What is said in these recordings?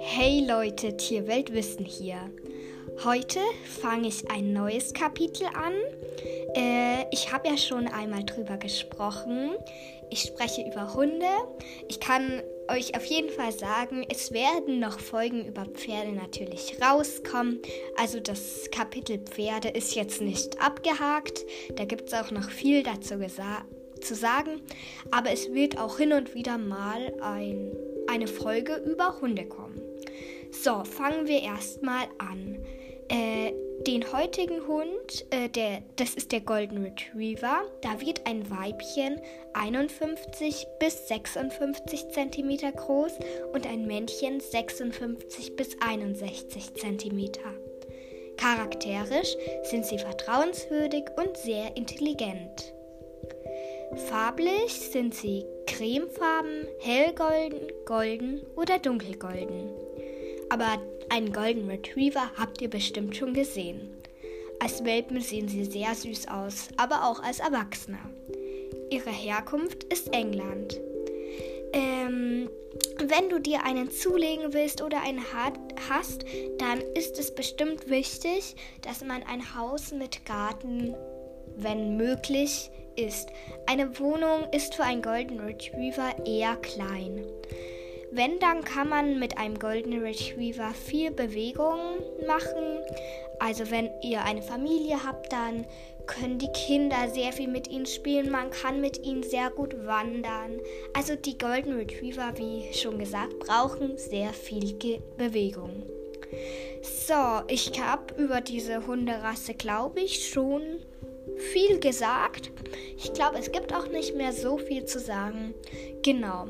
Hey Leute, Tierweltwissen hier. Heute fange ich ein neues Kapitel an. Äh, ich habe ja schon einmal drüber gesprochen. Ich spreche über Hunde. Ich kann euch auf jeden Fall sagen, es werden noch Folgen über Pferde natürlich rauskommen. Also das Kapitel Pferde ist jetzt nicht abgehakt. Da gibt es auch noch viel dazu zu sagen. Aber es wird auch hin und wieder mal ein, eine Folge über Hunde kommen. So, fangen wir erstmal an. Äh, den heutigen Hund, äh, der, das ist der Golden Retriever, da wird ein Weibchen 51 bis 56 cm groß und ein Männchen 56 bis 61 cm. Charakterisch sind sie vertrauenswürdig und sehr intelligent. Farblich sind sie cremefarben, hellgolden, golden oder dunkelgolden. Aber einen Golden Retriever habt ihr bestimmt schon gesehen. Als Welpen sehen sie sehr süß aus, aber auch als Erwachsene. Ihre Herkunft ist England. Ähm, wenn du dir einen zulegen willst oder einen hast, dann ist es bestimmt wichtig, dass man ein Haus mit Garten, wenn möglich, ist. Eine Wohnung ist für einen Golden Retriever eher klein. Wenn, dann kann man mit einem Golden Retriever viel Bewegung machen. Also wenn ihr eine Familie habt, dann können die Kinder sehr viel mit ihnen spielen. Man kann mit ihnen sehr gut wandern. Also die Golden Retriever, wie schon gesagt, brauchen sehr viel Ge Bewegung. So, ich habe über diese Hunderasse, glaube ich, schon viel gesagt. Ich glaube, es gibt auch nicht mehr so viel zu sagen. Genau.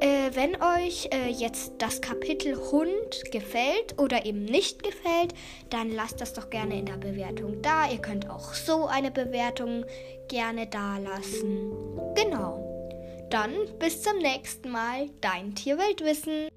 Äh, wenn euch äh, jetzt das Kapitel Hund gefällt oder eben nicht gefällt, dann lasst das doch gerne in der Bewertung da. Ihr könnt auch so eine Bewertung gerne da lassen. Genau. Dann bis zum nächsten Mal, dein Tierweltwissen.